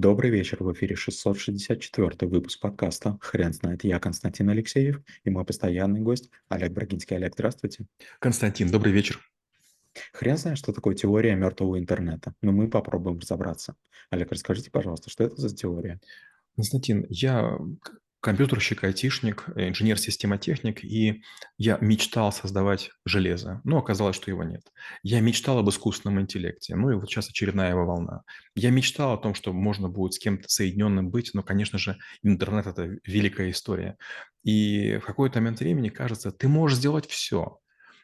Добрый вечер, в эфире 664 выпуск подкаста «Хрен знает». Я Константин Алексеев и мой постоянный гость Олег Брагинский. Олег, здравствуйте. Константин, добрый вечер. Хрен знает, что такое теория мертвого интернета, но мы попробуем разобраться. Олег, расскажите, пожалуйста, что это за теория? Константин, я компьютерщик, айтишник, э, инженер-системотехник, и я мечтал создавать железо, но оказалось, что его нет. Я мечтал об искусственном интеллекте, ну и вот сейчас очередная его волна. Я мечтал о том, что можно будет с кем-то соединенным быть, но, конечно же, интернет – это великая история. И в какой-то момент времени кажется, ты можешь сделать все,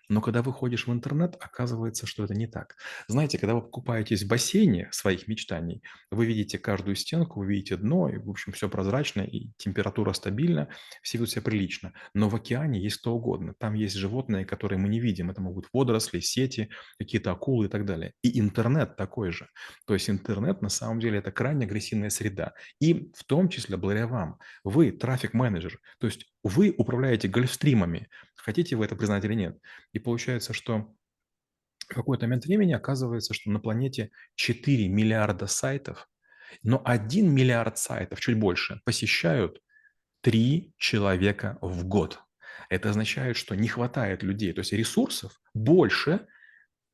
но когда выходишь в интернет, оказывается, что это не так. Знаете, когда вы покупаетесь в бассейне своих мечтаний, вы видите каждую стенку, вы видите дно, и, в общем, все прозрачно, и температура стабильна, все ведут себя прилично. Но в океане есть что угодно. Там есть животные, которые мы не видим. Это могут водоросли, сети, какие-то акулы и так далее. И интернет такой же. То есть интернет на самом деле это крайне агрессивная среда. И в том числе благодаря вам. Вы трафик-менеджер. То есть вы управляете гольфстримами, хотите вы это признать или нет. И получается, что в какой-то момент времени оказывается, что на планете 4 миллиарда сайтов, но 1 миллиард сайтов, чуть больше, посещают 3 человека в год. Это означает, что не хватает людей, то есть ресурсов больше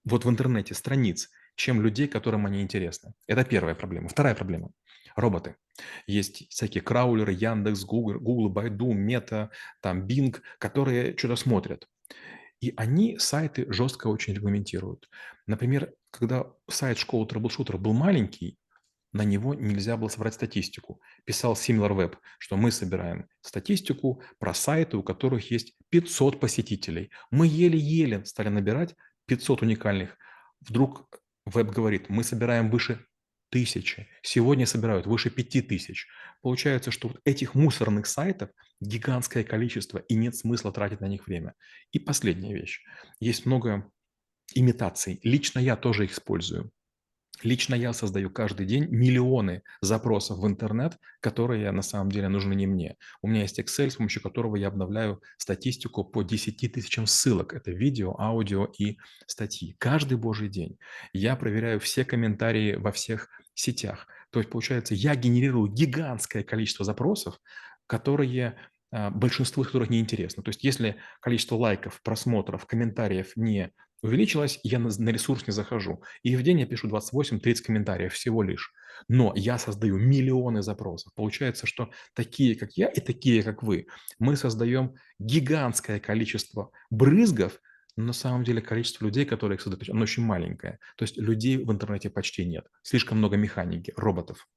вот в интернете страниц, чем людей, которым они интересны. Это первая проблема. Вторая проблема – роботы. Есть всякие краулеры, Яндекс, Google, Google, Baidu, Meta, там Bing, которые что-то смотрят. И они сайты жестко очень регламентируют. Например, когда сайт школы трэблшутера был маленький, на него нельзя было собрать статистику. Писал SimilarWeb, что мы собираем статистику про сайты, у которых есть 500 посетителей. Мы еле-еле стали набирать 500 уникальных. Вдруг веб говорит, мы собираем выше тысячи. Сегодня собирают выше пяти тысяч. Получается, что вот этих мусорных сайтов гигантское количество, и нет смысла тратить на них время. И последняя вещь. Есть много имитаций. Лично я тоже их использую. Лично я создаю каждый день миллионы запросов в интернет, которые на самом деле нужны не мне. У меня есть Excel, с помощью которого я обновляю статистику по 10 тысячам ссылок. Это видео, аудио и статьи. Каждый божий день. Я проверяю все комментарии во всех сетях. То есть, получается, я генерирую гигантское количество запросов, которые а, большинству из которых неинтересно. То есть если количество лайков, просмотров, комментариев не увеличилось, я на, на ресурс не захожу. И в день я пишу 28-30 комментариев всего лишь. Но я создаю миллионы запросов. Получается, что такие, как я, и такие, как вы, мы создаем гигантское количество брызгов, на самом деле количество людей, которые их создают, оно очень маленькое. То есть людей в интернете почти нет. Слишком много механики, роботов.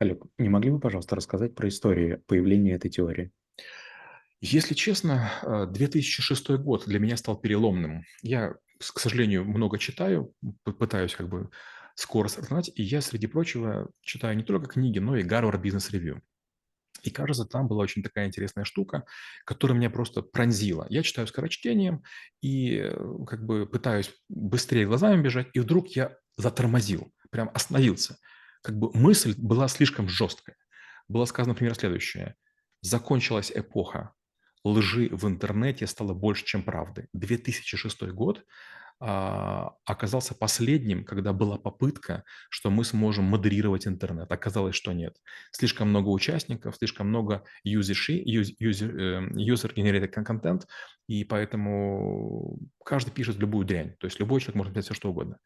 Олег, не могли бы, пожалуйста, рассказать про историю появления этой теории? Если честно, 2006 э, год для меня стал переломным. Я, к сожалению, много читаю, пытаюсь как бы скоро знать, и я, среди прочего, читаю не только книги, но и Гарвард Бизнес Ревью. И кажется, там была очень такая интересная штука, которая меня просто пронзила. Я читаю скорочтением и э, как бы пытаюсь быстрее глазами бежать, и вдруг я затормозил, прям остановился. Как бы мысль была слишком жесткая. Было сказано, например, следующее. Закончилась эпоха лжи в интернете стало больше, чем правды. 2006 год оказался последним, когда была попытка, что мы сможем модерировать интернет. Оказалось, что нет. Слишком много участников, слишком много user-generated контент, и поэтому каждый пишет любую дрянь. То есть любой человек может писать все, что угодно.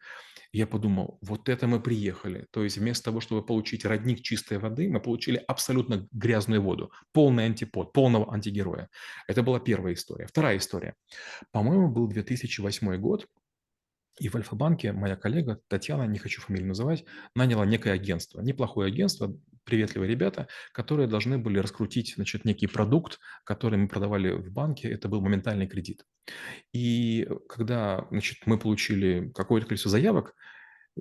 Я подумал, вот это мы приехали. То есть вместо того, чтобы получить родник чистой воды, мы получили абсолютно грязную воду, полный антипод, полного антигероя. Это была первая история. Вторая история. По-моему, был 2008 год, и в Альфа-банке моя коллега Татьяна, не хочу фамилию называть, наняла некое агентство. Неплохое агентство, приветливые ребята, которые должны были раскрутить значит, некий продукт, который мы продавали в банке. Это был моментальный кредит. И когда значит, мы получили какое-то количество заявок,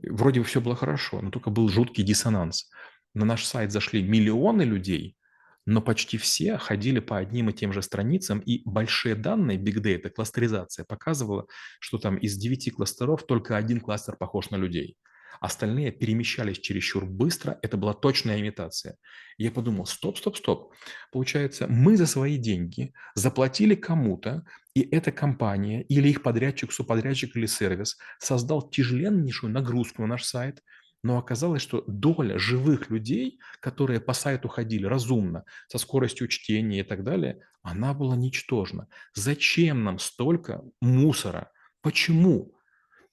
вроде бы все было хорошо, но только был жуткий диссонанс. На наш сайт зашли миллионы людей, но почти все ходили по одним и тем же страницам, и большие данные, big data, кластеризация показывала, что там из 9 кластеров только один кластер похож на людей. Остальные перемещались чересчур быстро, это была точная имитация. Я подумал, стоп, стоп, стоп. Получается, мы за свои деньги заплатили кому-то, и эта компания или их подрядчик, субподрядчик или сервис создал тяжеленнейшую нагрузку на наш сайт – но оказалось, что доля живых людей, которые по сайту ходили разумно, со скоростью чтения и так далее, она была ничтожна. Зачем нам столько мусора? Почему?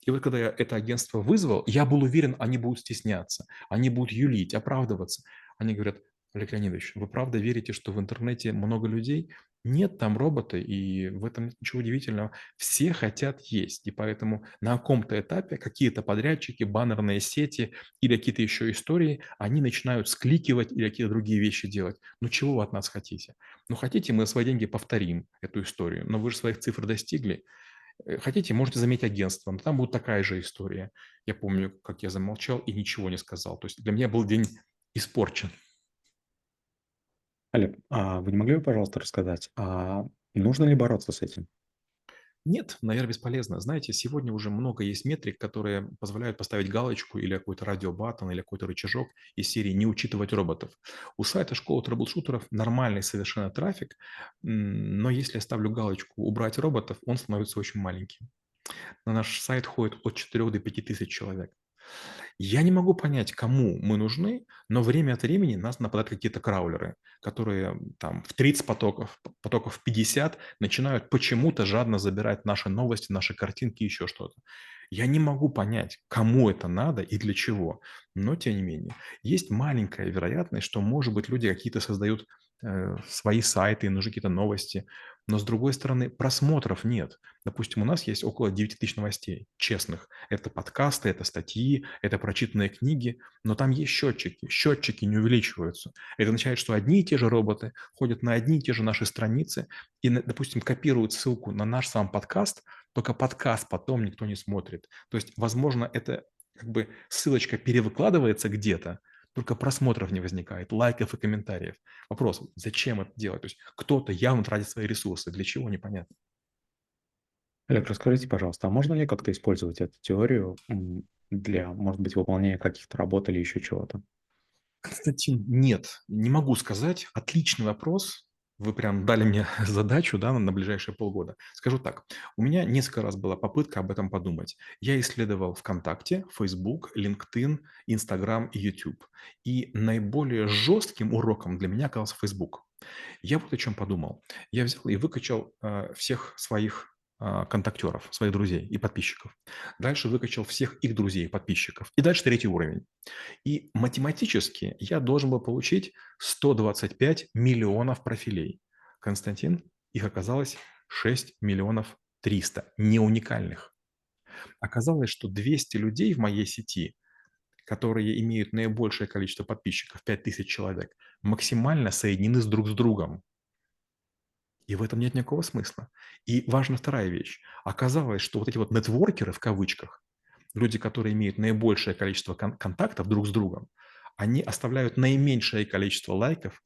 И вот когда я это агентство вызвал, я был уверен, они будут стесняться, они будут юлить, оправдываться. Они говорят, Олег Леонидович, вы правда верите, что в интернете много людей? Нет, там роботы, и в этом ничего удивительного. Все хотят есть, и поэтому на каком-то этапе какие-то подрядчики, баннерные сети или какие-то еще истории, они начинают скликивать или какие-то другие вещи делать. Ну чего вы от нас хотите? Ну хотите, мы за свои деньги повторим эту историю, но вы же своих цифр достигли. Э, хотите, можете заметить агентство, но там будет такая же история. Я помню, как я замолчал и ничего не сказал. То есть для меня был день испорчен. Олег, а вы не могли бы, пожалуйста, рассказать, а нужно ли бороться с этим? Нет, наверное, бесполезно. Знаете, сегодня уже много есть метрик, которые позволяют поставить галочку или какой-то радиобаттон, или какой-то рычажок из серии «не учитывать роботов». У сайта школы трэблшутеров нормальный совершенно трафик, но если я ставлю галочку «убрать роботов», он становится очень маленьким. На наш сайт ходит от 4 до 5 тысяч человек. Я не могу понять, кому мы нужны, но время от времени нас нападают какие-то краулеры, которые там в 30 потоков, потоков в 50 начинают почему-то жадно забирать наши новости, наши картинки, еще что-то. Я не могу понять, кому это надо и для чего. Но, тем не менее, есть маленькая вероятность, что, может быть, люди какие-то создают э, свои сайты, нужны какие-то новости, но, с другой стороны, просмотров нет. Допустим, у нас есть около 9 тысяч новостей, честных. Это подкасты, это статьи, это прочитанные книги, но там есть счетчики. Счетчики не увеличиваются. Это означает, что одни и те же роботы ходят на одни и те же наши страницы и, допустим, копируют ссылку на наш сам подкаст, только подкаст потом никто не смотрит. То есть, возможно, это как бы ссылочка перевыкладывается где-то, только просмотров не возникает, лайков и комментариев. Вопрос, зачем это делать? То есть кто-то явно тратит свои ресурсы, для чего, непонятно. Олег, расскажите, пожалуйста, а можно ли как-то использовать эту теорию для, может быть, выполнения каких-то работ или еще чего-то? Константин, нет, не могу сказать. Отличный вопрос. Вы прям дали мне задачу да, на ближайшие полгода. Скажу так, у меня несколько раз была попытка об этом подумать. Я исследовал ВКонтакте, Facebook, LinkedIn, Instagram и YouTube. И наиболее жестким уроком для меня оказался Facebook. Я вот о чем подумал. Я взял и выкачал э, всех своих контактеров, своих друзей и подписчиков. Дальше выкачал всех их друзей и подписчиков. И дальше третий уровень. И математически я должен был получить 125 миллионов профилей. Константин, их оказалось 6 миллионов 300, не уникальных. Оказалось, что 200 людей в моей сети, которые имеют наибольшее количество подписчиков, 5000 человек, максимально соединены с друг с другом. И в этом нет никакого смысла. И важна вторая вещь. Оказалось, что вот эти вот нетворкеры в кавычках, люди, которые имеют наибольшее количество кон- контактов друг с другом, они оставляют наименьшее количество лайков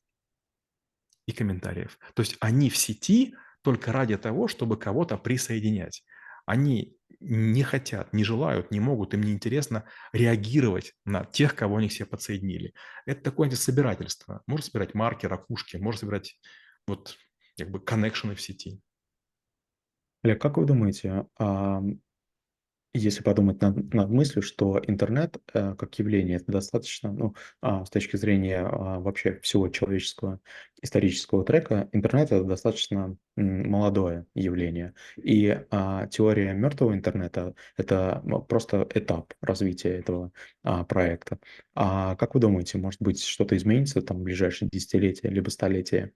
и комментариев. То есть они в сети только ради того, чтобы кого-то присоединять. Они не хотят, не желают, не могут, им не интересно реагировать на тех, кого они себе подсоединили. Это такое собирательство. Можно собирать марки, ракушки, можно собирать вот бы коннекшены в сети. Олег, как вы думаете, а, если подумать над, над мыслью, что интернет э, как явление это достаточно, ну, а, с точки зрения а, вообще всего человеческого исторического трека, интернет это достаточно молодое явление. И теория мертвого интернета это ну, просто этап развития этого проекта. А как вы думаете, может быть, что-то изменится там в ближайшие десятилетия либо столетия?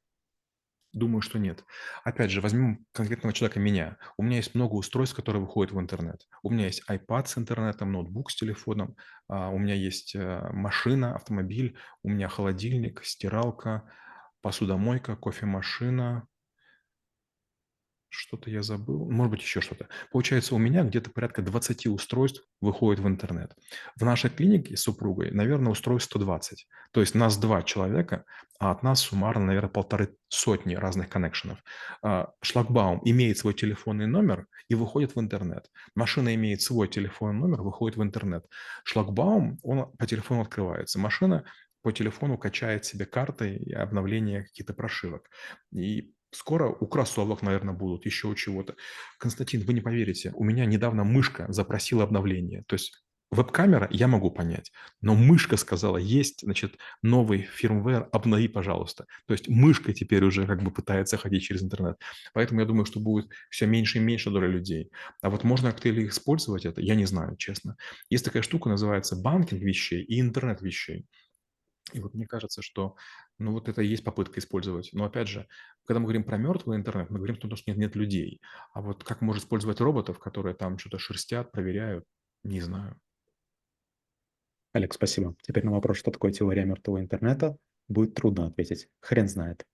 Думаю, что нет. Опять же, возьмем конкретного человека, меня. У меня есть много устройств, которые выходят в интернет. У меня есть iPad с интернетом, ноутбук с телефоном, а, у меня есть э, машина, автомобиль, у меня холодильник, стиралка, посудомойка, кофемашина, что-то я забыл, может быть, еще что-то. Получается, у меня где-то порядка 20 устройств выходит в интернет. В нашей клинике с супругой, наверное, устройств 120. То есть нас два человека, а от нас суммарно, наверное, полторы сотни разных коннекшенов. А, шлагбаум имеет свой телефонный номер и выходит в интернет. Машина имеет свой телефонный номер, выходит в интернет. Шлагбаум, он по телефону открывается. Машина по телефону качает себе карты и обновление каких-то прошивок. И Скоро у кроссовок, наверное, будут, еще у чего-то. Константин, вы не поверите, у меня недавно мышка запросила обновление. То есть веб-камера, я могу понять, но мышка сказала, есть, значит, новый фирмвер, обнови, пожалуйста. То есть мышка теперь уже как бы пытается ходить через интернет. Поэтому я думаю, что будет все меньше и меньше доля людей. А вот можно как-то или использовать это, я не знаю, честно. Есть такая штука, называется банкинг вещей и интернет вещей. И вот мне кажется, что ну вот это и есть попытка использовать. Но опять же, когда мы говорим про мертвый интернет, мы говорим о том, что нет, нет людей. А вот как можно использовать роботов, которые там что-то шерстят, проверяют, не знаю. Олег, спасибо. Теперь на вопрос, что такое теория мертвого интернета, будет трудно ответить. Хрен знает.